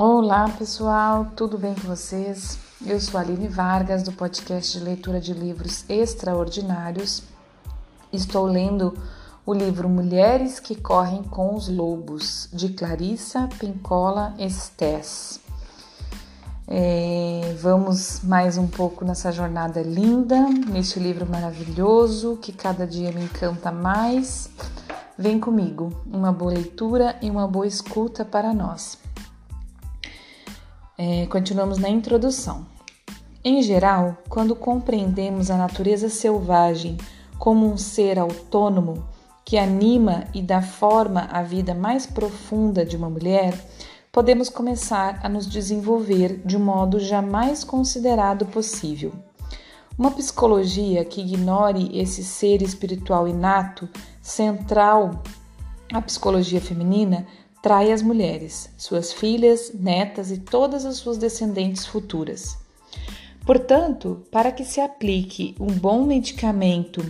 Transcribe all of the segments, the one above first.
Olá pessoal, tudo bem com vocês? Eu sou Aline Vargas do podcast de leitura de livros extraordinários. Estou lendo o livro Mulheres que Correm com os Lobos, de Clarissa Pincola Estés. É, vamos mais um pouco nessa jornada linda, neste livro maravilhoso que cada dia me encanta mais. Vem comigo, uma boa leitura e uma boa escuta para nós. É, continuamos na introdução. Em geral, quando compreendemos a natureza selvagem como um ser autônomo que anima e dá forma à vida mais profunda de uma mulher, podemos começar a nos desenvolver de um modo jamais considerado possível. Uma psicologia que ignore esse ser espiritual inato, central à psicologia feminina, trai as mulheres, suas filhas, netas e todas as suas descendentes futuras. Portanto, para que se aplique um bom medicamento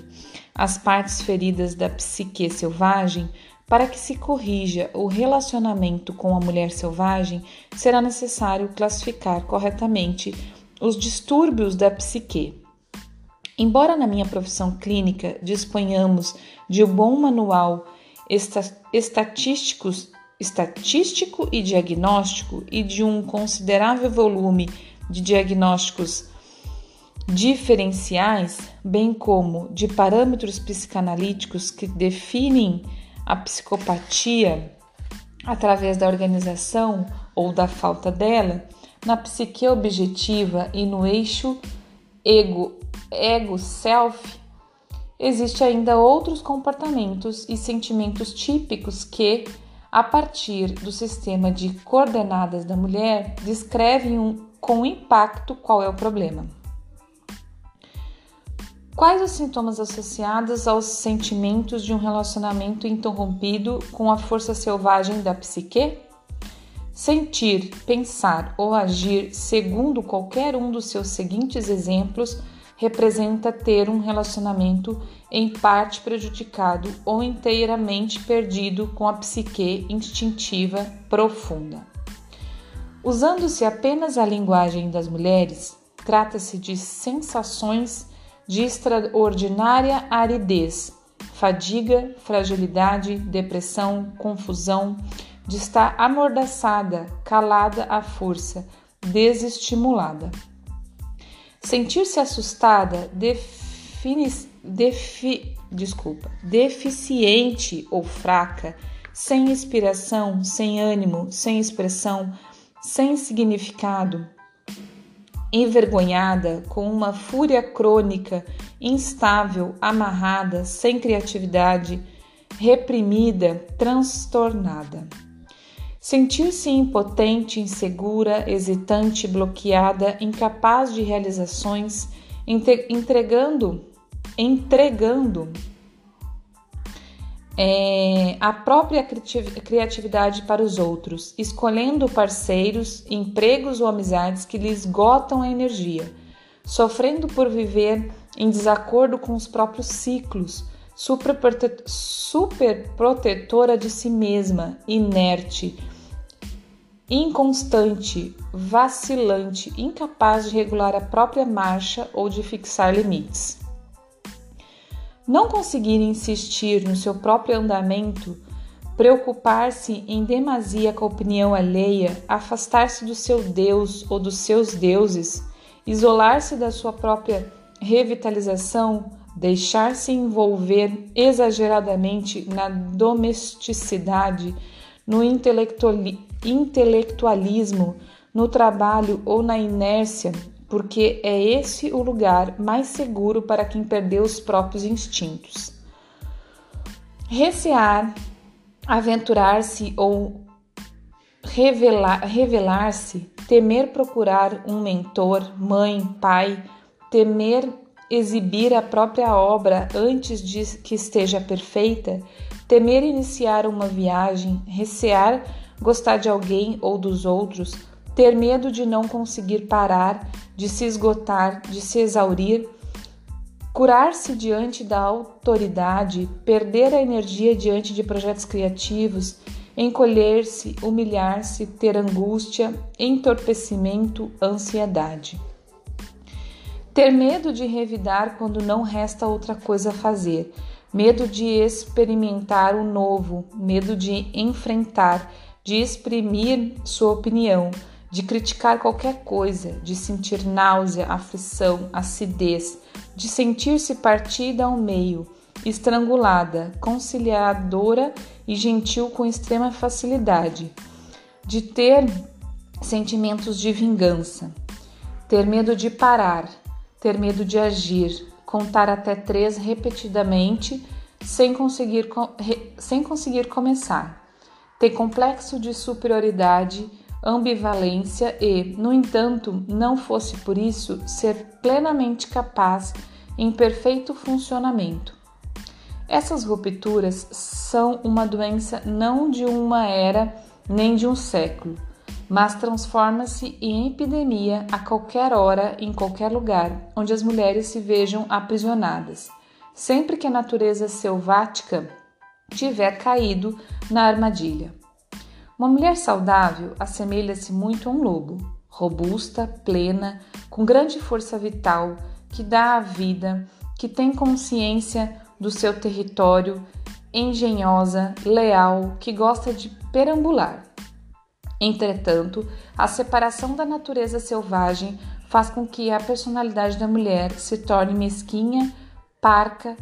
às partes feridas da psique selvagem, para que se corrija o relacionamento com a mulher selvagem, será necessário classificar corretamente os distúrbios da psique. Embora na minha profissão clínica disponhamos de um bom manual estatísticos estatístico e diagnóstico e de um considerável volume de diagnósticos diferenciais, bem como de parâmetros psicanalíticos que definem a psicopatia através da organização ou da falta dela, na psique objetiva e no eixo ego ego self, existe ainda outros comportamentos e sentimentos típicos que a partir do sistema de coordenadas da mulher, descrevem um, com impacto qual é o problema. Quais os sintomas associados aos sentimentos de um relacionamento interrompido com a força selvagem da psique? Sentir, pensar ou agir segundo qualquer um dos seus seguintes exemplos representa ter um relacionamento em parte prejudicado ou inteiramente perdido com a psique instintiva profunda. Usando-se apenas a linguagem das mulheres, trata-se de sensações de extraordinária aridez, fadiga, fragilidade, depressão, confusão, de estar amordaçada, calada à força, desestimulada. Sentir-se assustada defi, desculpa, deficiente ou fraca, sem inspiração, sem ânimo, sem expressão, sem significado, envergonhada, com uma fúria crônica, instável, amarrada, sem criatividade, reprimida, transtornada. Sentir-se impotente, insegura, hesitante, bloqueada, incapaz de realizações, entregando, entregando é, a própria criatividade para os outros, escolhendo parceiros, empregos ou amizades que lhe esgotam a energia, sofrendo por viver em desacordo com os próprios ciclos, super, protetora de si mesma, inerte, inconstante, vacilante, incapaz de regular a própria marcha ou de fixar limites. Não conseguir insistir no seu próprio andamento, preocupar-se em demasia com a opinião alheia, afastar-se do seu Deus ou dos seus deuses, isolar-se da sua própria revitalização, deixar-se envolver exageradamente na domesticidade, no intelectualismo, no trabalho ou na inércia, porque é esse o lugar mais seguro para quem perdeu os próprios instintos. Recear, aventurar-se ou revelar, revelar-se, temer procurar um mentor, mãe, pai, temer exibir a própria obra antes de que esteja perfeita, temer iniciar uma viagem, recear gostar de alguém ou dos outros, ter medo de não conseguir parar, de se esgotar, de se exaurir, curar-se diante da autoridade, perder a energia diante de projetos criativos, encolher-se, humilhar-se, ter angústia, entorpecimento, ansiedade. Ter medo de revidar quando não resta outra coisa a fazer, medo de experimentar o novo, medo de enfrentar, de exprimir sua opinião, de criticar qualquer coisa, de sentir náusea, aflição, acidez, de sentir-se partida ao meio, estrangulada, conciliadora e gentil com extrema facilidade, de ter sentimentos de vingança, ter medo de parar, ter medo de agir, contar até três repetidamente sem conseguir, sem conseguir começar, ter complexo de superioridade, ambivalência e, no entanto, não fosse por isso, ser plenamente capaz em perfeito funcionamento. Essas rupturas são uma doença não de uma era nem de um século, mas transforma-se em epidemia a qualquer hora, em qualquer lugar, onde as mulheres se vejam aprisionadas, sempre que a natureza selvática tiver caído na armadilha. Uma mulher saudável assemelha-se muito a um lobo, robusta, plena, com grande força vital, que dá a vida, que tem consciência do seu território, engenhosa, leal, que gosta de perambular. Entretanto, a separação da natureza selvagem faz com que a personalidade da mulher se torne mesquinha, parca,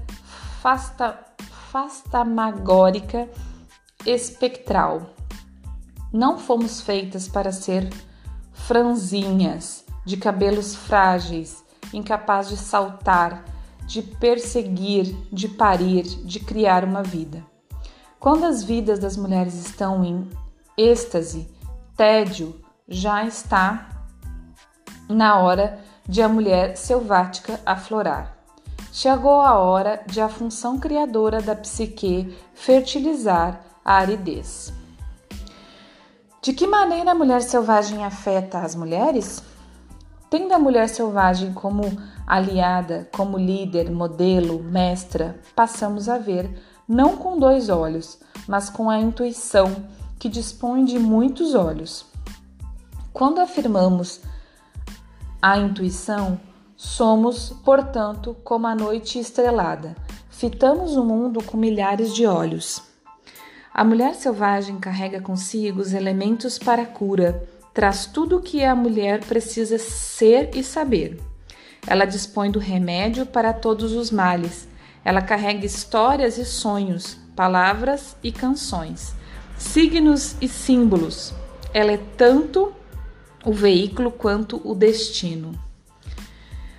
fasta, fastamagórica, espectral. Não fomos feitas para ser franzinhas, de cabelos frágeis, incapaz de saltar, de perseguir, de parir, de criar uma vida. Quando as vidas das mulheres estão em êxtase, tédio, já está na hora de a mulher selvática aflorar. Chegou a hora de a função criadora da psique fertilizar a aridez. De que maneira a mulher selvagem afeta as mulheres? Tendo a mulher selvagem como aliada, como líder, modelo, mestra, passamos a ver, não com dois olhos, mas com a intuição que dispõe de muitos olhos. Quando afirmamos a intuição, somos, portanto, como a noite estrelada, fitamos o mundo com milhares de olhos. A mulher selvagem carrega consigo os elementos para a cura traz tudo o que a mulher precisa ser e saber. Ela dispõe do remédio para todos os males. Ela carrega histórias e sonhos, palavras e canções, signos e símbolos. Ela é tanto o veículo quanto o destino.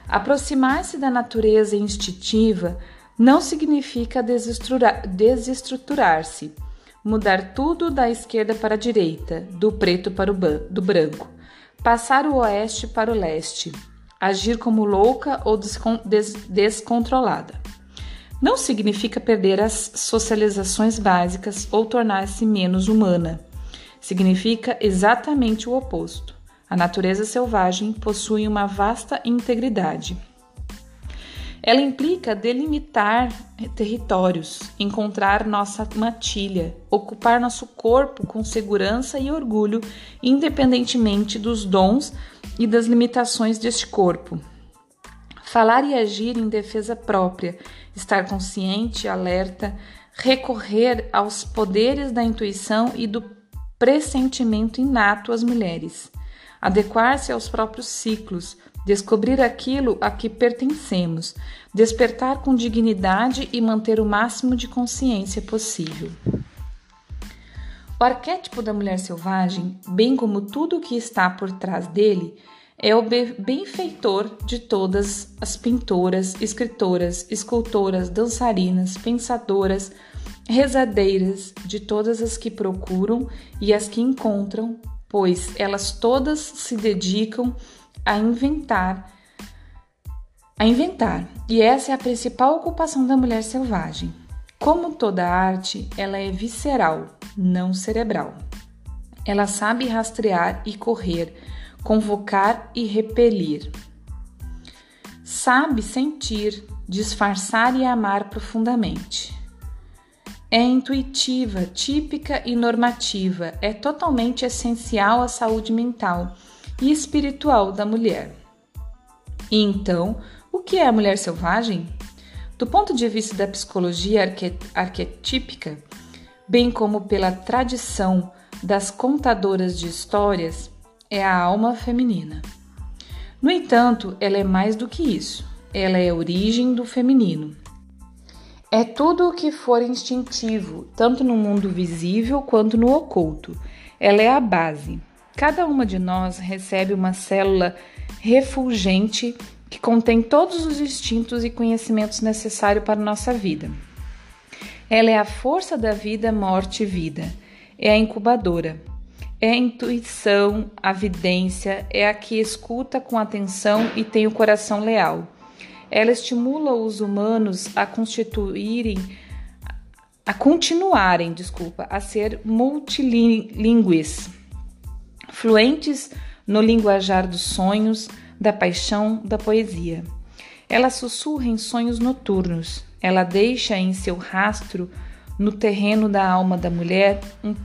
Aproximar-se da natureza instintiva não significa desestruturar-se mudar tudo da esquerda para a direita, do preto para o do branco, passar o oeste para o leste, agir como louca ou des descontrolada. Não significa perder as socializações básicas ou tornar-se menos humana. Significa exatamente o oposto. A natureza selvagem possui uma vasta integridade. Ela implica delimitar territórios, encontrar nossa matilha, ocupar nosso corpo com segurança e orgulho, independentemente dos dons e das limitações deste corpo. Falar e agir em defesa própria, estar consciente, alerta, recorrer aos poderes da intuição e do pressentimento inato às mulheres, adequar-se aos próprios ciclos, descobrir aquilo a que pertencemos, despertar com dignidade e manter o máximo de consciência possível. O arquétipo da mulher selvagem, bem como tudo o que está por trás dele, é o benfeitor de todas as pintoras, escritoras, escultoras, dançarinas, pensadoras, rezadeiras, de todas as que procuram e as que encontram, pois elas todas se dedicam a inventar, a inventar. E essa é a principal ocupação da mulher selvagem. Como toda arte, ela é visceral, não cerebral. Ela sabe rastrear e correr, convocar e repelir. Sabe sentir, disfarçar e amar profundamente. É intuitiva, típica e normativa, é totalmente essencial à saúde mental e espiritual da mulher. E então, o que é a mulher selvagem? Do ponto de vista da psicologia arque arquetípica, bem como pela tradição das contadoras de histórias, é a alma feminina. No entanto, ela é mais do que isso. Ela é a origem do feminino. É tudo o que for instintivo, tanto no mundo visível quanto no oculto. Ela é a base. Cada uma de nós recebe uma célula refulgente que contém todos os instintos e conhecimentos necessários para nossa vida. Ela é a força da vida, morte e vida. É a incubadora. É a intuição, a vidência, é a que escuta com atenção e tem o coração leal. Ela estimula os humanos a constituírem a continuarem, desculpa, a ser multilingües, fluentes no linguajar dos sonhos, da paixão, da poesia. Ela sussurra em sonhos noturnos. Ela deixa em seu rastro, no terreno da alma da mulher, um,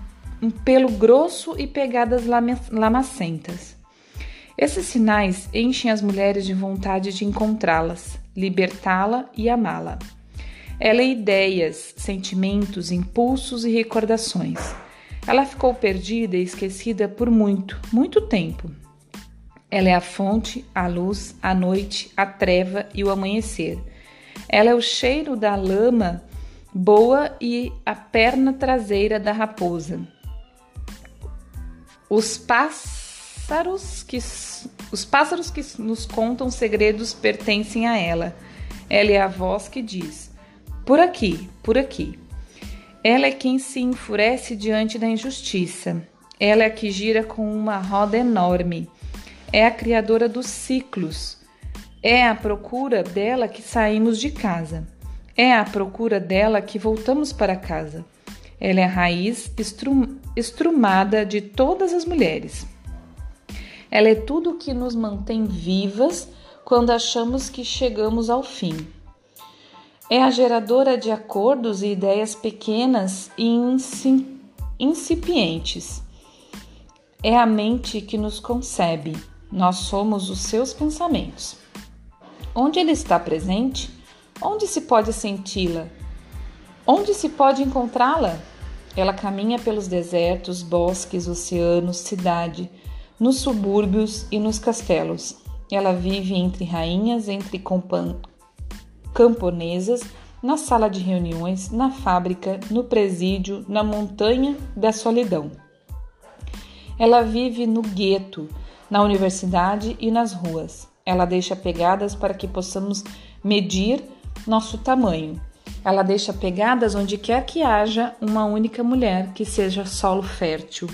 um pelo grosso e pegadas lamacentas. Esses sinais enchem as mulheres de vontade de encontrá-las, libertá-la e amá-la. Ela é ideias, sentimentos, impulsos e recordações. Ela ficou perdida e esquecida por muito, muito tempo. Ela é a fonte, a luz, a noite, a treva e o amanhecer. Ela é o cheiro da lama boa e a perna traseira da raposa. Os pássaros que os pássaros que nos contam segredos pertencem a ela. Ela é a voz que diz: por aqui, por aqui. Ela é quem se enfurece diante da injustiça. Ela é a que gira com uma roda enorme é a criadora dos ciclos. É a procura dela que saímos de casa. É a procura dela que voltamos para casa. Ela é a raiz estrum, estrumada de todas as mulheres. Ela é tudo o que nos mantém vivas quando achamos que chegamos ao fim. É a geradora de acordos e ideias pequenas e incipientes. É a mente que nos concebe nós somos os seus pensamentos. Onde ele está presente? Onde se pode senti-la? Onde se pode encontrá-la? Ela caminha pelos desertos, bosques, oceanos, cidade, nos subúrbios e nos castelos. Ela vive entre rainhas, entre camponesas, na sala de reuniões, na fábrica, no presídio, na montanha da solidão. Ela vive no gueto, na universidade e nas ruas. Ela deixa pegadas para que possamos medir nosso tamanho. Ela deixa pegadas onde quer que haja uma única mulher que seja solo fértil.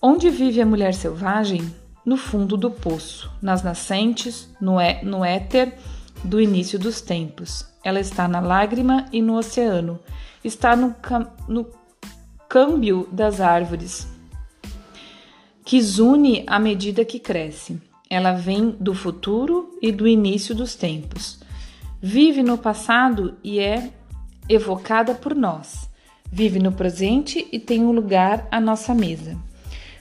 Onde vive a mulher selvagem? No fundo do poço, nas nascentes, no, é, no éter do início dos tempos. Ela está na lágrima e no oceano, está no, no câmbio das árvores, que zune à medida que cresce. Ela vem do futuro e do início dos tempos. Vive no passado e é evocada por nós. Vive no presente e tem um lugar à nossa mesa.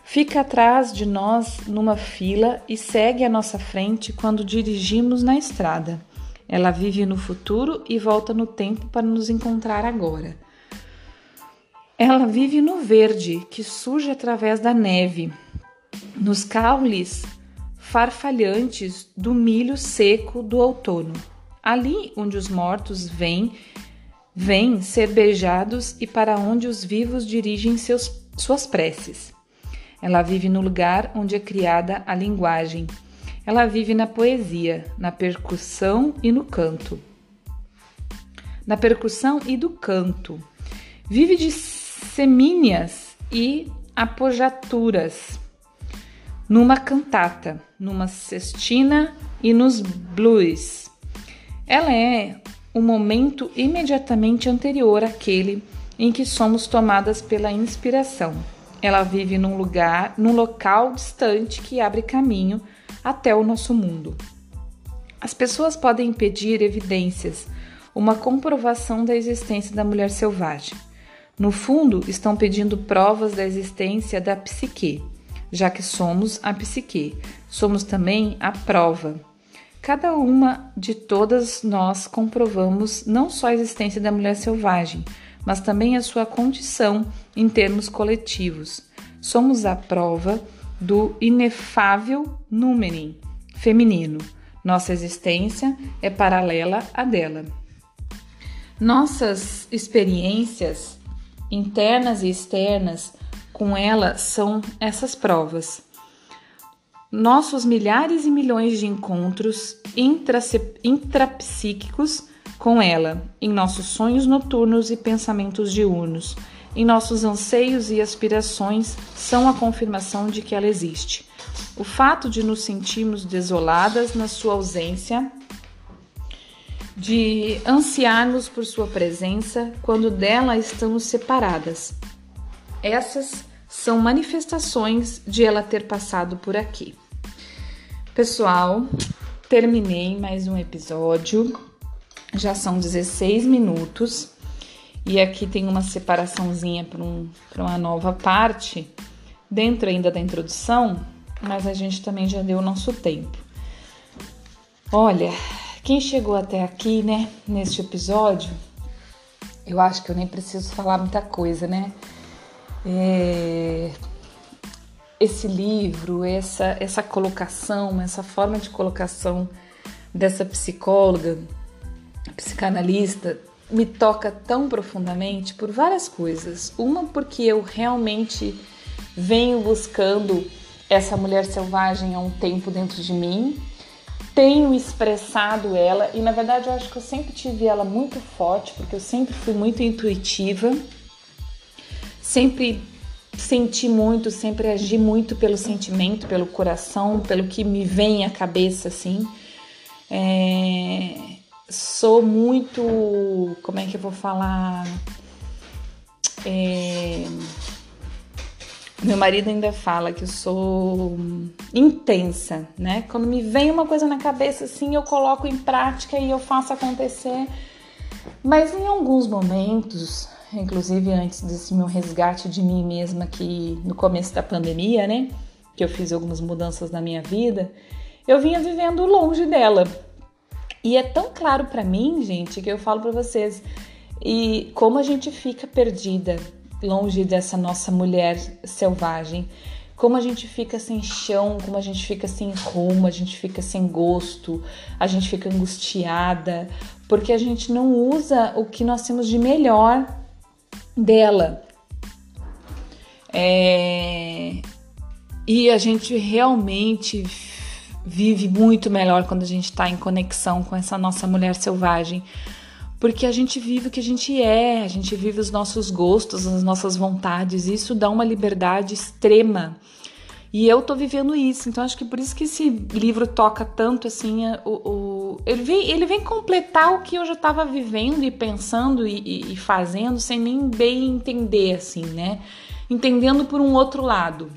Fica atrás de nós numa fila e segue à nossa frente quando dirigimos na estrada. Ela vive no futuro e volta no tempo para nos encontrar agora. Ela vive no verde, que surge através da neve, nos caules farfalhantes do milho seco do outono, ali onde os mortos vêm, vêm ser beijados e para onde os vivos dirigem seus, suas preces. Ela vive no lugar onde é criada a linguagem. Ela vive na poesia, na percussão e no canto. Na percussão e do canto. Vive de semíneas e apojaturas numa cantata, numa cestina e nos blues. Ela é o momento imediatamente anterior àquele em que somos tomadas pela inspiração. Ela vive num lugar, num local distante que abre caminho até o nosso mundo. As pessoas podem pedir evidências, uma comprovação da existência da mulher selvagem. No fundo, estão pedindo provas da existência da psique, já que somos a psique, somos também a prova. Cada uma de todas nós comprovamos não só a existência da mulher selvagem, mas também a sua condição em termos coletivos. Somos a prova do inefável número feminino. Nossa existência é paralela à dela. Nossas experiências internas e externas com ela são essas provas. Nossos milhares e milhões de encontros intrapsíquicos com ela, em nossos sonhos noturnos e pensamentos diurnos, em nossos anseios e aspirações, são a confirmação de que ela existe. O fato de nos sentirmos desoladas na sua ausência, de ansiarmos por sua presença quando dela estamos separadas. Essas são manifestações de ela ter passado por aqui. Pessoal, terminei mais um episódio. Já são 16 minutos e aqui tem uma separaçãozinha para um, uma nova parte, dentro ainda da introdução, mas a gente também já deu o nosso tempo. Olha, quem chegou até aqui, né, neste episódio, eu acho que eu nem preciso falar muita coisa, né? É, esse livro, essa, essa colocação, essa forma de colocação dessa psicóloga, psicanalista, me toca tão profundamente por várias coisas. Uma, porque eu realmente venho buscando essa mulher selvagem há um tempo dentro de mim, tenho expressado ela e na verdade eu acho que eu sempre tive ela muito forte, porque eu sempre fui muito intuitiva, sempre senti muito, sempre agi muito pelo sentimento, pelo coração, pelo que me vem à cabeça, assim. É, sou muito, como é que eu vou falar? É, meu marido ainda fala que eu sou intensa, né? Quando me vem uma coisa na cabeça assim, eu coloco em prática e eu faço acontecer. Mas em alguns momentos inclusive antes desse meu resgate de mim mesma que no começo da pandemia, né, que eu fiz algumas mudanças na minha vida, eu vinha vivendo longe dela. E é tão claro para mim, gente, que eu falo para vocês, e como a gente fica perdida longe dessa nossa mulher selvagem, como a gente fica sem chão, como a gente fica sem rumo, a gente fica sem gosto, a gente fica angustiada, porque a gente não usa o que nós temos de melhor dela. É... E a gente realmente vive muito melhor quando a gente está em conexão com essa nossa mulher selvagem, porque a gente vive o que a gente é, a gente vive os nossos gostos, as nossas vontades, isso dá uma liberdade extrema. E eu tô vivendo isso, então acho que por isso que esse livro toca tanto assim, o, o ele, vem, ele vem completar o que eu já estava vivendo e pensando e, e, e fazendo sem nem bem entender, assim, né? Entendendo por um outro lado.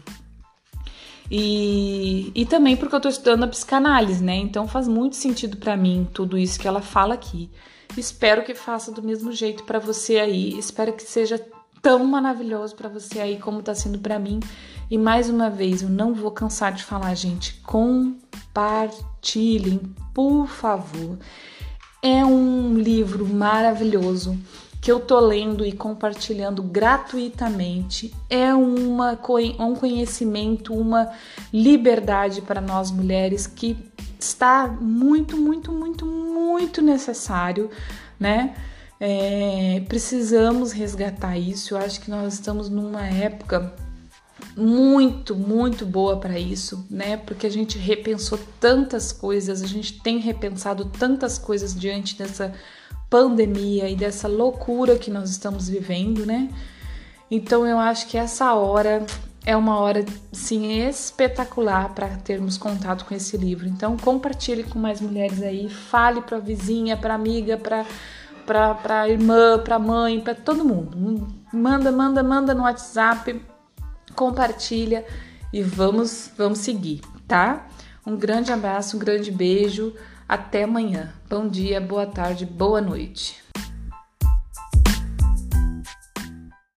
E, e também porque eu tô estudando a psicanálise, né? Então faz muito sentido para mim tudo isso que ela fala aqui. Espero que faça do mesmo jeito para você aí. Espero que seja tão maravilhoso para você aí como tá sendo para mim. E mais uma vez, eu não vou cansar de falar, gente, compartilhem, por favor. É um livro maravilhoso que eu tô lendo e compartilhando gratuitamente. É uma, um conhecimento, uma liberdade para nós mulheres que está muito, muito, muito, muito necessário, né? É, precisamos resgatar isso. Eu acho que nós estamos numa época muito, muito boa para isso, né? Porque a gente repensou tantas coisas, a gente tem repensado tantas coisas diante dessa pandemia e dessa loucura que nós estamos vivendo, né? Então eu acho que essa hora é uma hora sim espetacular para termos contato com esse livro. Então compartilhe com mais mulheres aí, fale para vizinha, para amiga, para para irmã, para mãe, para todo mundo. Manda, manda, manda no WhatsApp compartilha e vamos, vamos seguir, tá? Um grande abraço, um grande beijo. Até amanhã. Bom dia, boa tarde, boa noite.